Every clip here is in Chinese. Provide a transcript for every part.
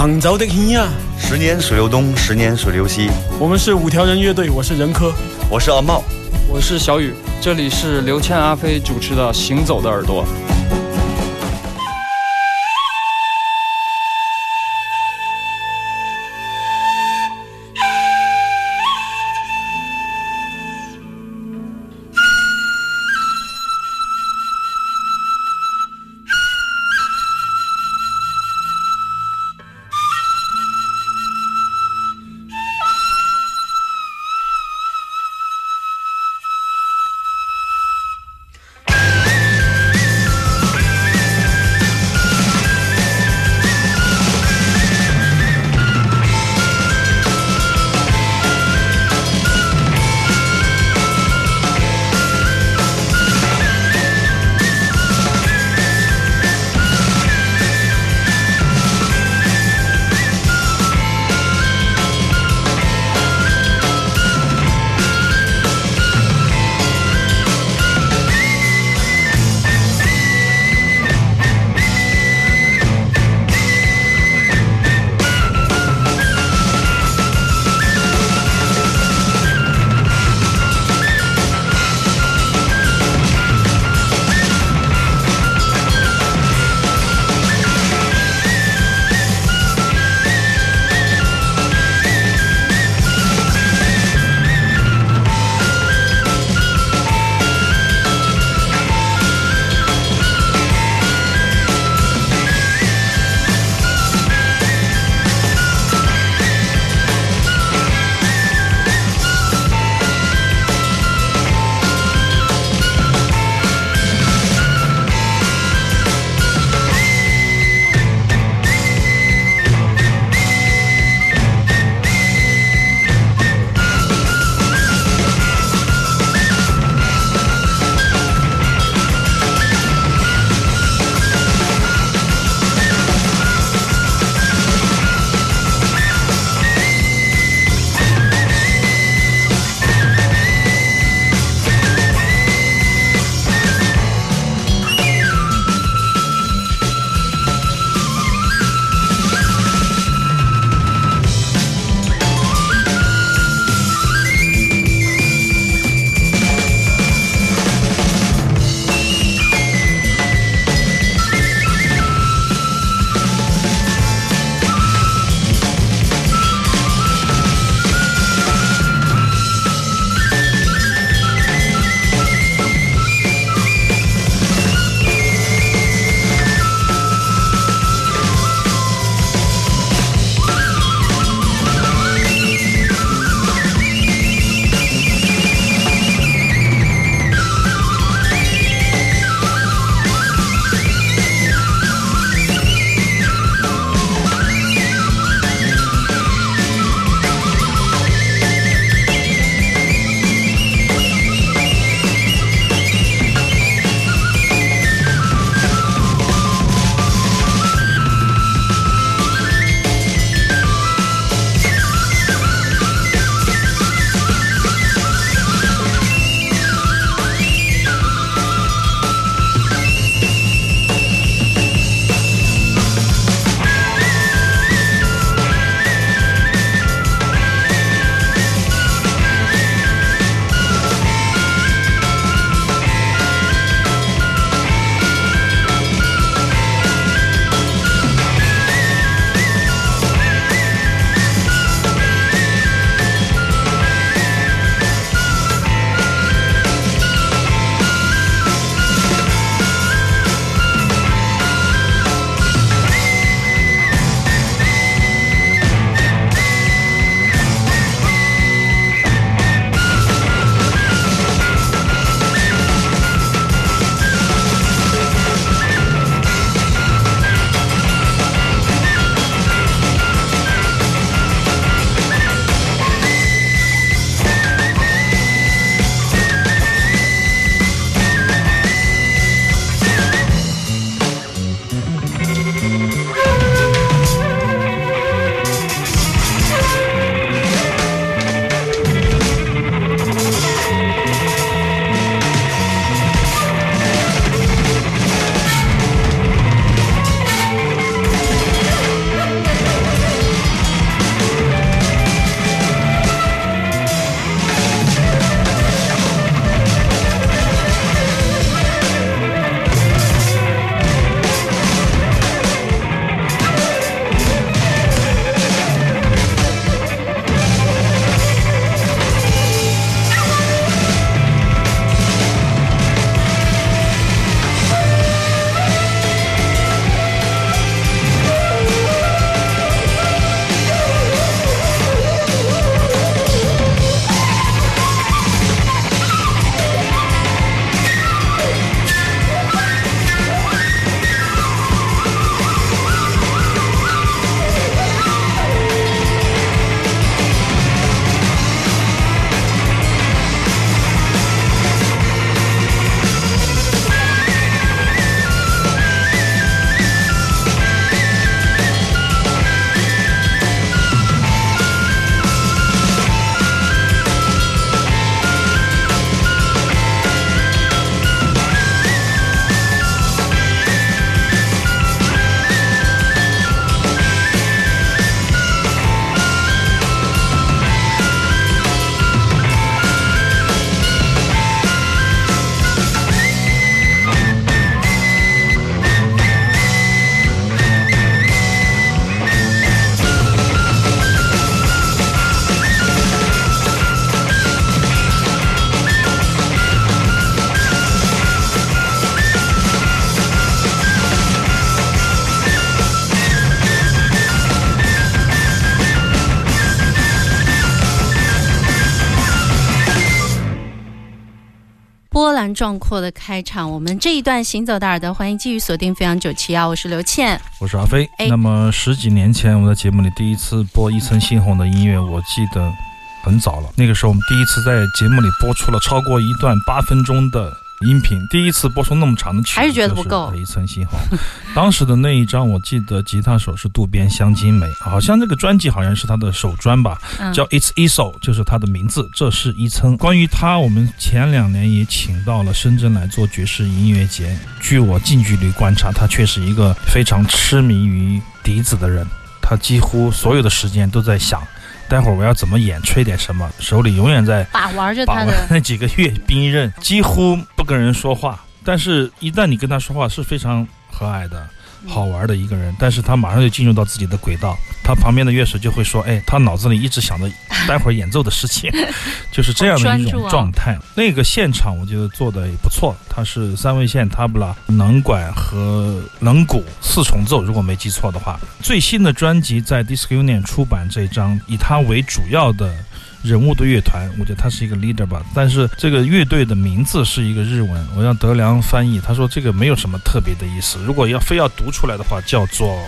杭州的天呀，十年水流东，十年水流西。我们是五条人乐队，我是任科，我是阿茂，我是小雨。这里是刘谦、阿飞主持的《行走的耳朵》。壮阔的开场。我们这一段行走的耳朵，欢迎继续锁定飞扬九七幺，我是刘倩，我是阿飞。那么十几年前，我在节目里第一次播《一层猩红》的音乐，我记得很早了。那个时候，我们第一次在节目里播出了超过一段八分钟的。音频第一次播出那么长的曲，还是觉得不够。一层新红，当时的那一张，我记得吉他手是渡边香津美，好像这个专辑好像是他的首专吧，叫 It's Eso，就是他的名字。这是一层。关于他，我们前两年也请到了深圳来做爵士音乐节。据我近距离观察，他却是一个非常痴迷于笛子的人，他几乎所有的时间都在想。待会儿我要怎么演，吹点什么，手里永远在把玩着他的 那几个月兵刃，几乎不跟人说话。但是，一旦你跟他说话，是非常和蔼的。好玩的一个人，但是他马上就进入到自己的轨道，他旁边的乐手就会说：“哎，他脑子里一直想着待会儿演奏的事情，就是这样的一种状态。”那个现场我觉得做的也不错，他是三味线、塔布拉、能管和能鼓四重奏，如果没记错的话。最新的专辑在 Disc Union 出版这张，以他为主要的。人物的乐团，我觉得他是一个 leader 吧，但是这个乐队的名字是一个日文，我让德良翻译，他说这个没有什么特别的意思，如果要非要读出来的话，叫做。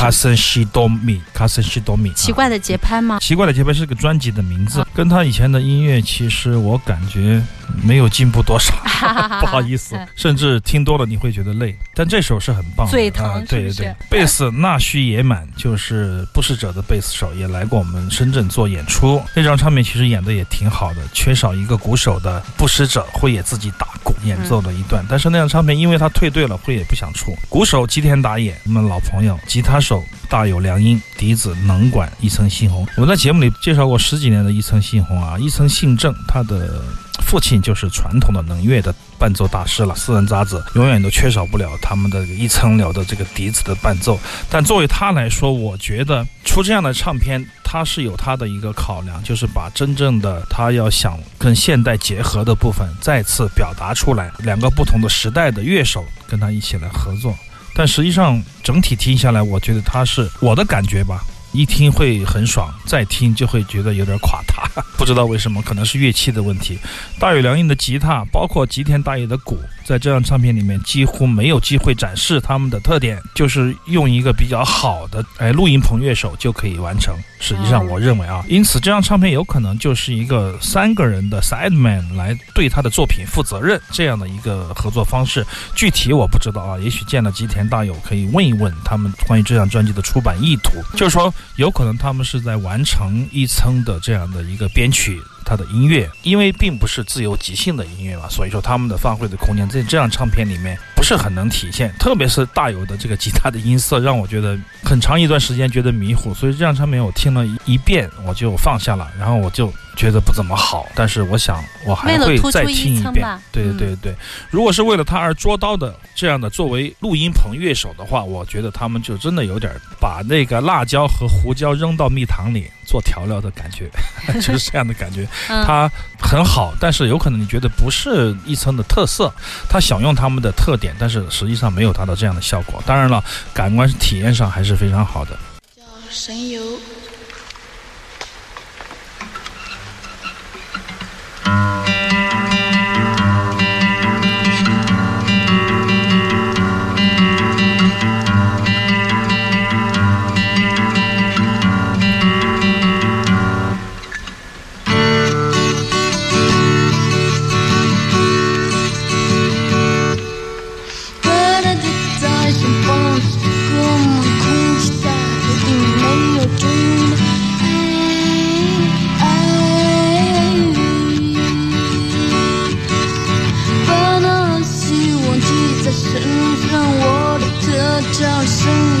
卡森西多米，卡森西多米，奇怪的节拍吗？奇怪的节拍是个专辑的名字，跟他以前的音乐其实我感觉没有进步多少，不好意思，甚至听多了你会觉得累。但这首是很棒，最疼，对对对。贝斯纳须野满就是不死者的贝斯手，也来过我们深圳做演出。那张唱片其实演的也挺好的，缺少一个鼓手的不死者会也自己打鼓演奏了一段。但是那张唱片因为他退队了，会也不想出。鼓手吉田打野，我们老朋友，吉他手。手大有良音，笛子能管一层杏红。我们在节目里介绍过十几年的一层杏红啊，一层姓郑，他的父亲就是传统的能乐的伴奏大师了。四人杂子永远都缺少不了他们的一层了的这个笛子的伴奏。但作为他来说，我觉得出这样的唱片，他是有他的一个考量，就是把真正的他要想跟现代结合的部分再次表达出来。两个不同的时代的乐手跟他一起来合作。但实际上，整体听下来，我觉得它是我的感觉吧。一听会很爽，再听就会觉得有点垮塌，不知道为什么，可能是乐器的问题。大有良音的吉他，包括吉田大野的鼓，在这张唱片里面几乎没有机会展示他们的特点，就是用一个比较好的哎录音棚乐手就可以完成。实际上，我认为啊，因此这张唱片有可能就是一个三个人的 side man 来对他的作品负责任这样的一个合作方式。具体我不知道啊，也许见了吉田大友可以问一问他们关于这张专辑的出版意图，就是说。有可能他们是在完成一层的这样的一个编曲。他的音乐，因为并不是自由即兴的音乐嘛，所以说他们的发挥的空间在这样唱片里面不是很能体现。特别是大有的这个吉他的音色，让我觉得很长一段时间觉得迷糊。所以这张唱片我听了一遍，我就放下了，然后我就觉得不怎么好。但是我想我还会再听一遍。对对对对，如果是为了他而捉刀的这样的作为录音棚乐手的话，我觉得他们就真的有点把那个辣椒和胡椒扔到蜜糖里做调料的感觉，就是这样的感觉。它很好，但是有可能你觉得不是一层的特色，他想用他们的特点，但是实际上没有达到这样的效果。当然了，感官体验上还是非常好的。叫神游。让我的歌叫声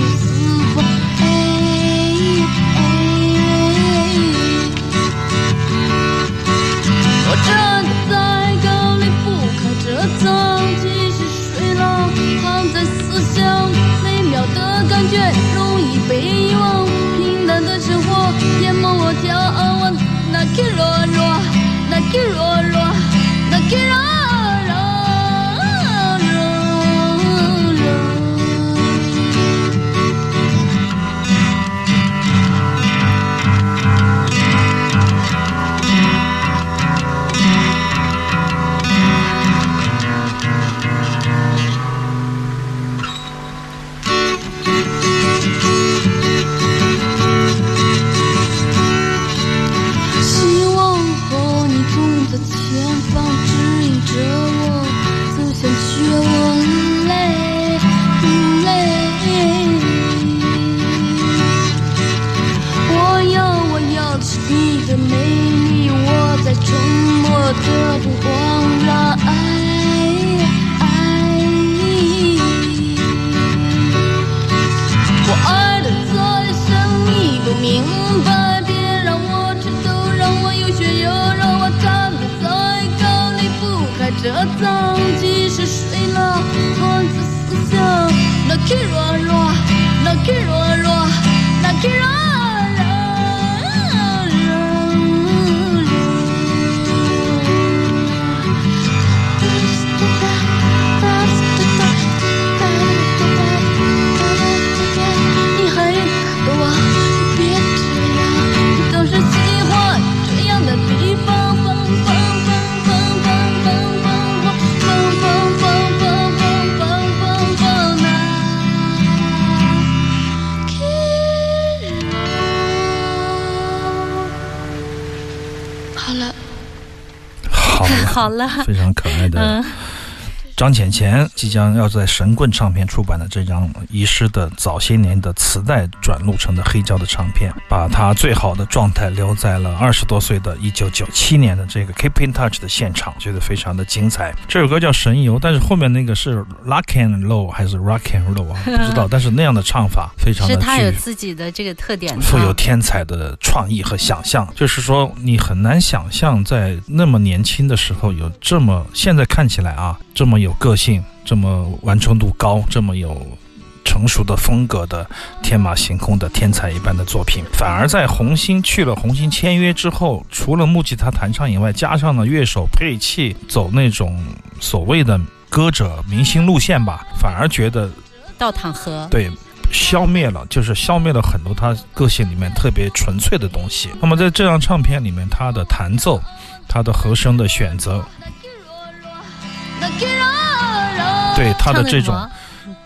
好了，非常可爱的嗯张浅浅即将要在神棍唱片出版的这张遗失的早些年的磁带转录成的黑胶的唱片，把他最好的状态留在了二十多岁的1997年的这个 Keep in Touch 的现场，觉得非常的精彩。这首歌叫《神游》，但是后面那个是 Rock and Roll 还是 Rock and Roll 啊？不知道，但是那样的唱法非常的是他有自己的这个特点，富有天才的创意和想象，就是说你很难想象在那么年轻的时候有这么现在看起来啊这么有个性、这么完成度高、这么有成熟的风格的天马行空的天才一般的作品。反而在红星去了红星签约之后，除了木吉他弹唱以外，加上了乐手配器，走那种所谓的歌者明星路线吧，反而觉得倒淌河，对，消灭了，就是消灭了很多他个性里面特别纯粹的东西。那么在这张唱片里面，他的弹奏，他的和声的选择，对他的这种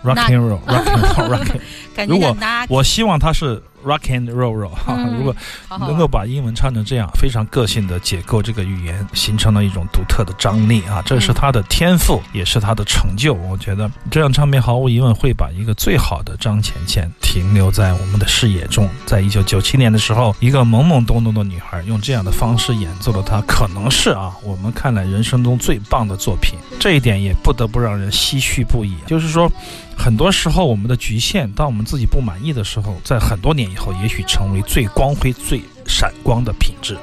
rock and roll，rock and roll，rock 如果我希望他是 rock and roll roll 哈、嗯如果能够把英文唱成这样，非常个性的解构这个语言，形成了一种独特的张力啊！这是他的天赋，也是他的成就。我觉得这张唱片毫无疑问会把一个最好的张浅浅停留在我们的视野中。在一九九七年的时候，一个懵懵懂懂的女孩用这样的方式演奏了她可能是啊我们看来人生中最棒的作品。这一点也不得不让人唏嘘不已。就是说，很多时候我们的局限，当我们自己不满意的时候，在很多年以后，也许成为最光辉、最闪光的品质。